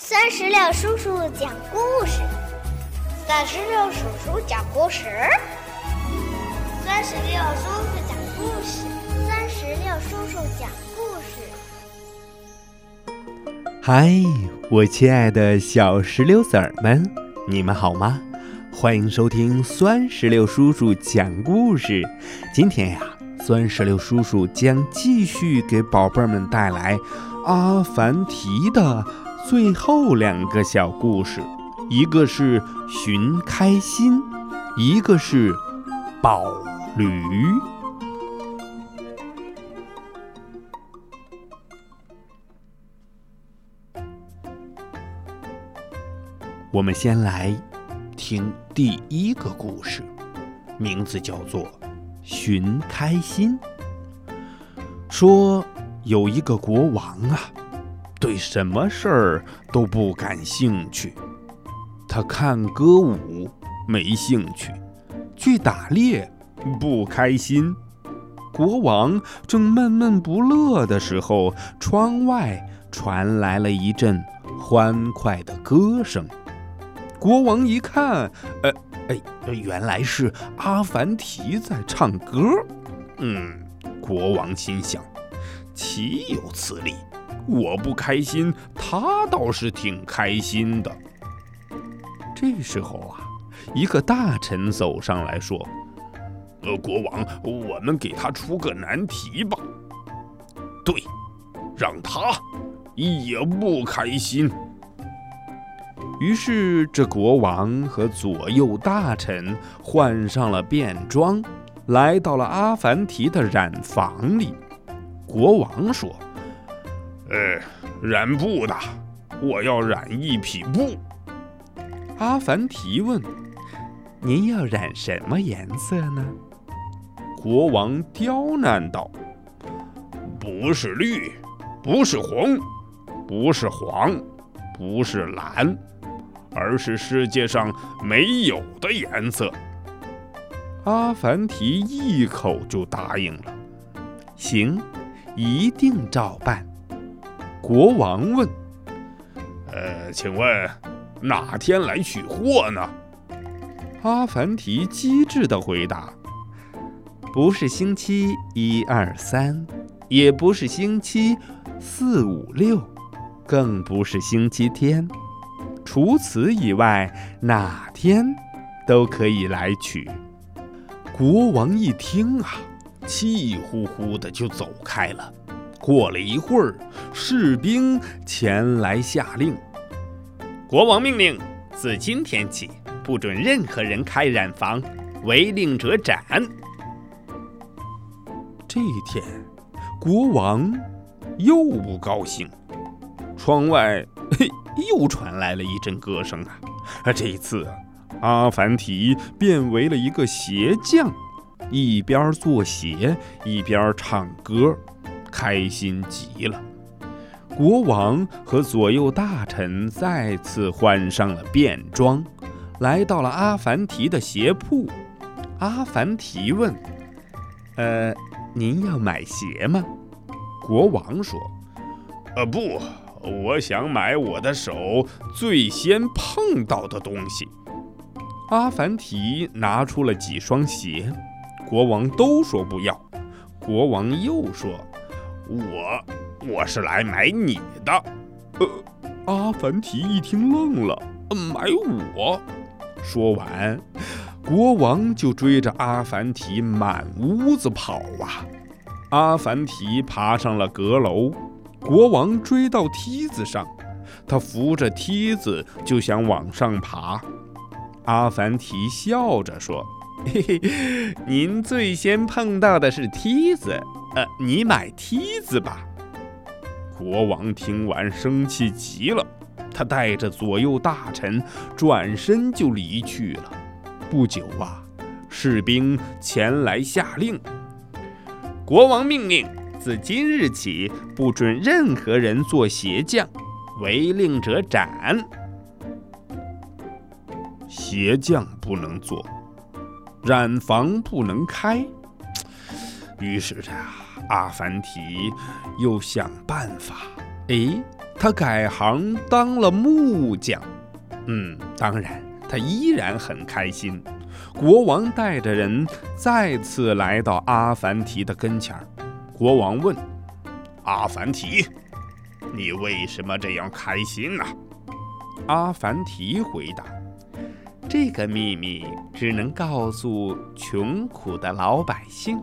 三十六叔叔讲故事，三十六叔叔讲故事，三十六叔叔讲故事，三十六叔叔讲故事。嗨，我亲爱的小石榴籽儿们，你们好吗？欢迎收听酸石榴叔叔讲故事。今天呀，酸石榴叔叔将继续给宝贝们带来阿凡提的。最后两个小故事，一个是寻开心，一个是宝驴。我们先来听第一个故事，名字叫做《寻开心》。说有一个国王啊。对什么事儿都不感兴趣，他看歌舞没兴趣，去打猎不开心。国王正闷闷不乐的时候，窗外传来了一阵欢快的歌声。国王一看，呃，哎，原来是阿凡提在唱歌。嗯，国王心想，岂有此理！我不开心，他倒是挺开心的。这时候啊，一个大臣走上来说：“呃，国王，我们给他出个难题吧。对，让他也不开心。”于是，这国王和左右大臣换上了便装，来到了阿凡提的染房里。国王说。呃，染布的，我要染一匹布。阿凡提问：“您要染什么颜色呢？”国王刁难道：“不是绿，不是红，不是黄，不是蓝，而是世界上没有的颜色。”阿凡提一口就答应了：“行，一定照办。”国王问：“呃，请问哪天来取货呢？”阿凡提机智的回答：“不是星期一二三，也不是星期四五六，更不是星期天。除此以外，哪天都可以来取。”国王一听啊，气呼呼的就走开了。过了一会儿，士兵前来下令：“国王命令，自今天起，不准任何人开染房，违令者斩。”这一天，国王又不高兴。窗外嘿又传来了一阵歌声啊！啊，这一次，阿凡提变为了一个鞋匠，一边做鞋，一边唱歌。开心极了，国王和左右大臣再次换上了便装，来到了阿凡提的鞋铺。阿凡提问：“呃，您要买鞋吗？”国王说：“呃，不，我想买我的手最先碰到的东西。”阿凡提拿出了几双鞋，国王都说不要。国王又说。我我是来买你的，呃，阿凡提一听愣了，买我？说完，国王就追着阿凡提满屋子跑啊！阿凡提爬上了阁楼，国王追到梯子上，他扶着梯子就想往上爬。阿凡提笑着说：“嘿嘿，您最先碰到的是梯子。”呃，你买梯子吧。国王听完生气极了，他带着左右大臣转身就离去了。不久啊，士兵前来下令：国王命令，自今日起不准任何人做鞋匠，违令者斩。鞋匠不能做，染房不能开。于是啊，阿凡提又想办法，哎，他改行当了木匠。嗯，当然，他依然很开心。国王带着人再次来到阿凡提的跟前儿。国王问：“阿凡提，你为什么这样开心呢？”阿凡提回答：“这个秘密只能告诉穷苦的老百姓。”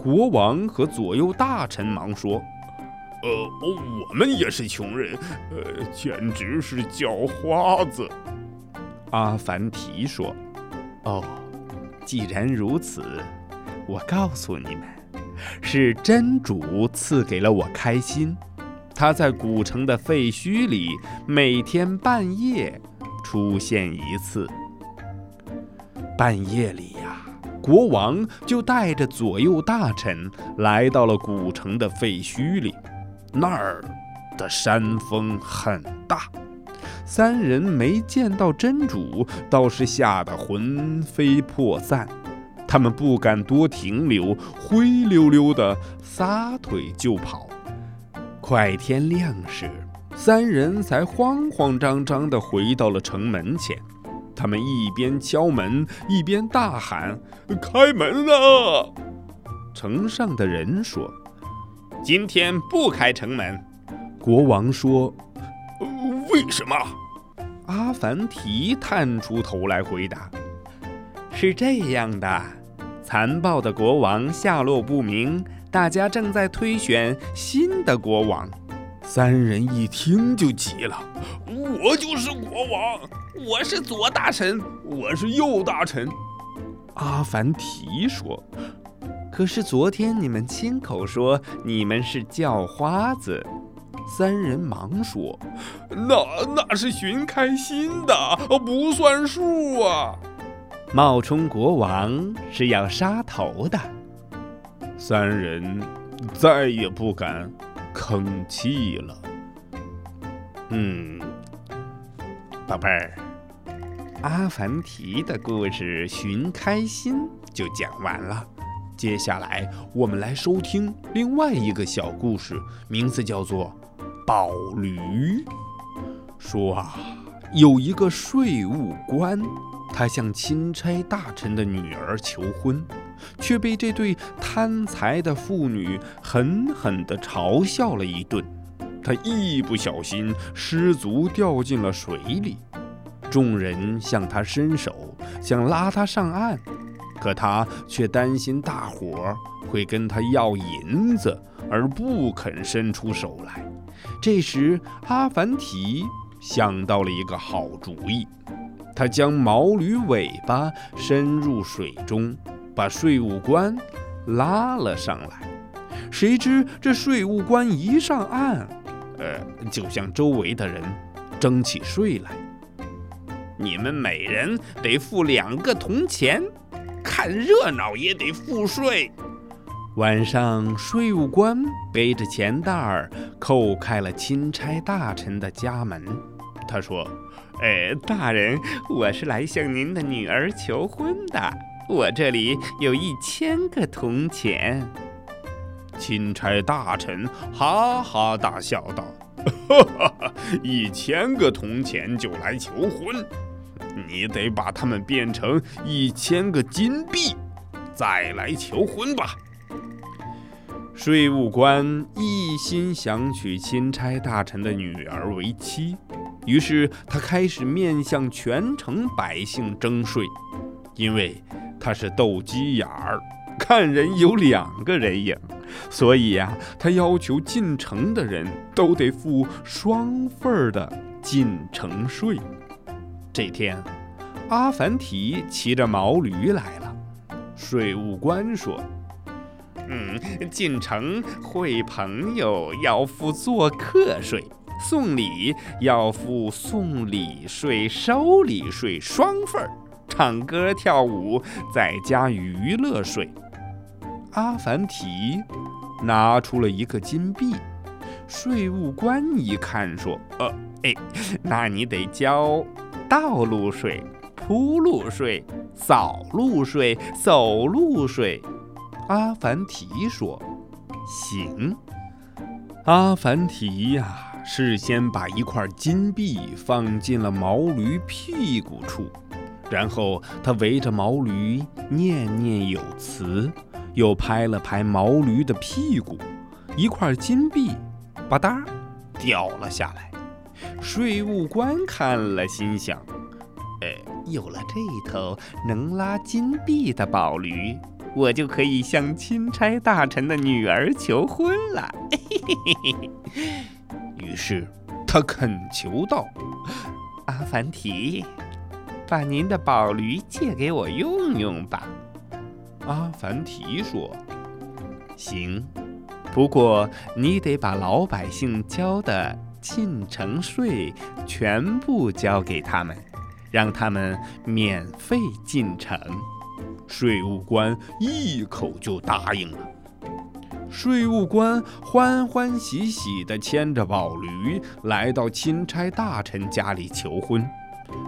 国王和左右大臣忙说：“呃，我们也是穷人，呃，简直是叫花子。”阿凡提说：“哦，既然如此，我告诉你们，是真主赐给了我开心。他在古城的废墟里，每天半夜出现一次。半夜里呀，国王就带着左右大臣来到了古城的废墟里，那儿的山峰很大。”三人没见到真主，倒是吓得魂飞魄散。他们不敢多停留，灰溜溜的撒腿就跑。快天亮时，三人才慌慌张张地回到了城门前。他们一边敲门，一边大喊：“开门啊！”城上的人说：“今天不开城门。”国王说。为什么？阿凡提探出头来回答：“是这样的，残暴的国王下落不明，大家正在推选新的国王。”三人一听就急了：“我就是国王，我是左大臣，我是右大臣。”阿凡提说：“可是昨天你们亲口说你们是叫花子。”三人忙说：“那那是寻开心的，不算数啊！”冒充国王是要杀头的。三人再也不敢吭气了。嗯，宝贝儿，阿凡提的故事《寻开心》就讲完了。接下来我们来收听另外一个小故事，名字叫做。宝驴说：“啊，有一个税务官，他向钦差大臣的女儿求婚，却被这对贪财的妇女狠狠地嘲笑了一顿。他一不小心失足掉进了水里，众人向他伸手，想拉他上岸，可他却担心大伙儿会跟他要银子，而不肯伸出手来。”这时，阿凡提想到了一个好主意，他将毛驴尾巴伸入水中，把税务官拉了上来。谁知这税务官一上岸，呃，就向周围的人征起税来。你们每人得付两个铜钱，看热闹也得付税。晚上，税务官背着钱袋儿叩开了钦差大臣的家门。他说：“呃，大人，我是来向您的女儿求婚的。我这里有一千个铜钱。”钦差大臣哈哈大笑道：“哈哈，一千个铜钱就来求婚？你得把它们变成一千个金币，再来求婚吧。”税务官一心想娶钦差大臣的女儿为妻，于是他开始面向全城百姓征税。因为他是斗鸡眼儿，看人有两个人影，所以呀，他要求进城的人都得付双份儿的进城税。这天，阿凡提骑着毛驴来了，税务官说。嗯，进城会朋友要付做客税，送礼要付送礼税、收礼税双份儿，唱歌跳舞再加娱乐税。阿凡提拿出了一个金币，税务官一看说：“呃，哎，那你得交道路税、铺路税、扫路税、走路税。”阿凡提说：“行。”阿凡提呀，事先把一块金币放进了毛驴屁股处，然后他围着毛驴念念有词，又拍了拍毛驴的屁股，一块金币吧嗒掉了下来。税务官看了，心想：“呃，有了这头能拉金币的宝驴，我就可以向钦差大臣的女儿求婚了。”于是他恳求道：“阿凡提，把您的宝驴借给我用用吧。”阿凡提说：“行，不过你得把老百姓交的。”进城税全部交给他们，让他们免费进城。税务官一口就答应了。税务官欢欢喜喜地牵着宝驴来到钦差大臣家里求婚。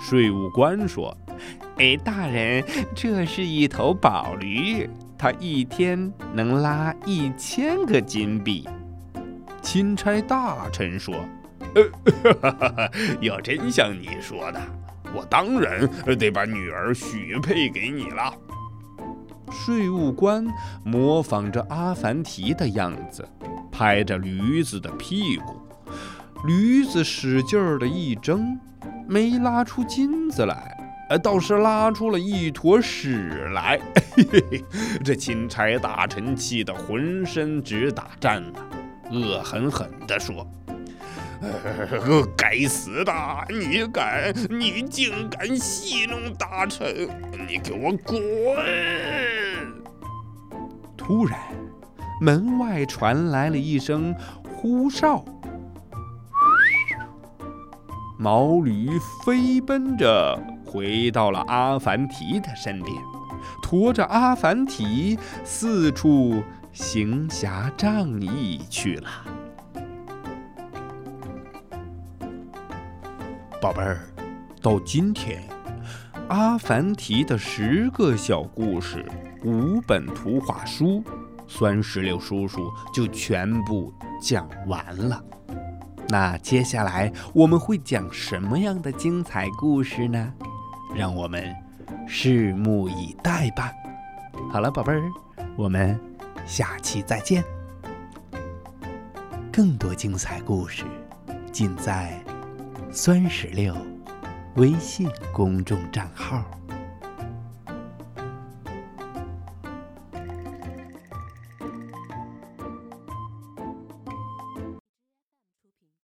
税务官说：“哎，大人，这是一头宝驴，它一天能拉一千个金币。”钦差大臣说：“呃，要真像你说的，我当然得把女儿许配给你了。”税务官模仿着阿凡提的样子，拍着驴子的屁股，驴子使劲儿的一挣，没拉出金子来，呃倒是拉出了一坨屎来。这钦差大臣气得浑身直打颤呐！恶狠狠地说：“该死的！你敢，你竟敢戏弄大臣！你给我滚！”突然，门外传来了一声呼哨，毛驴飞奔着回到了阿凡提的身边，驮着阿凡提四处。行侠仗义去了，宝贝儿。到今天，阿凡提的十个小故事、五本图画书，酸石榴叔叔就全部讲完了。那接下来我们会讲什么样的精彩故事呢？让我们拭目以待吧。好了，宝贝儿，我们。下期再见！更多精彩故事尽在酸石榴微信公众账号。